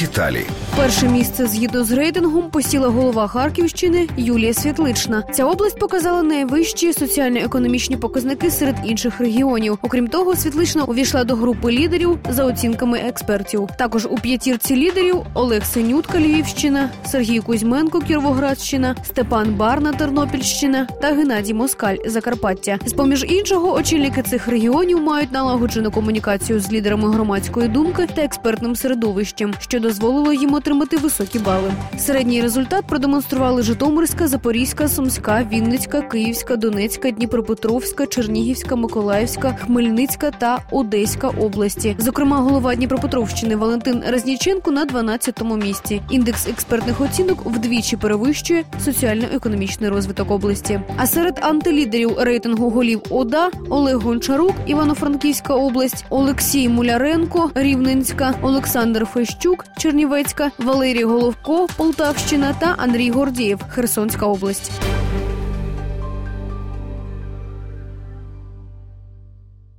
Деталі перше місце згідно з рейтингом посіла голова Харківщини Юлія Світлична. Ця область показала найвищі соціально-економічні показники серед інших регіонів. Окрім того, Світлична увійшла до групи лідерів за оцінками експертів. Також у п'ятірці лідерів Олег Синютка, Львівщина, Сергій Кузьменко, Кіровоградщина, Степан Барна, Тернопільщина та Геннадій Москаль Закарпаття. З поміж іншого, очільники цих регіонів мають налагоджену комунікацію з лідерами громадської думки та експертним середовищем, що дозволило їм отримати високі бали. Середній результат продемонстрували Житомирська, Запорізька, Сумська, Вінницька, Київська, Донецька, Дніпропетровська, Чернігівська, Миколаївська, Хмельницька та Одеська області. Зокрема, голова Дніпропетровщини Валентин Разніченко на 12-му місці. Індекс експертних оцінок вдвічі перевищує соціально-економічний розвиток області. А серед антилідерів рейтингу голів ОДА Олег Гончарук, Івано-Франківська область, Олексій Муляренко, Рівненська, Олександр Фещук, Чернівецька, Валерій Головко, Полтавщина та Андрій Гордієв, Херсонська область.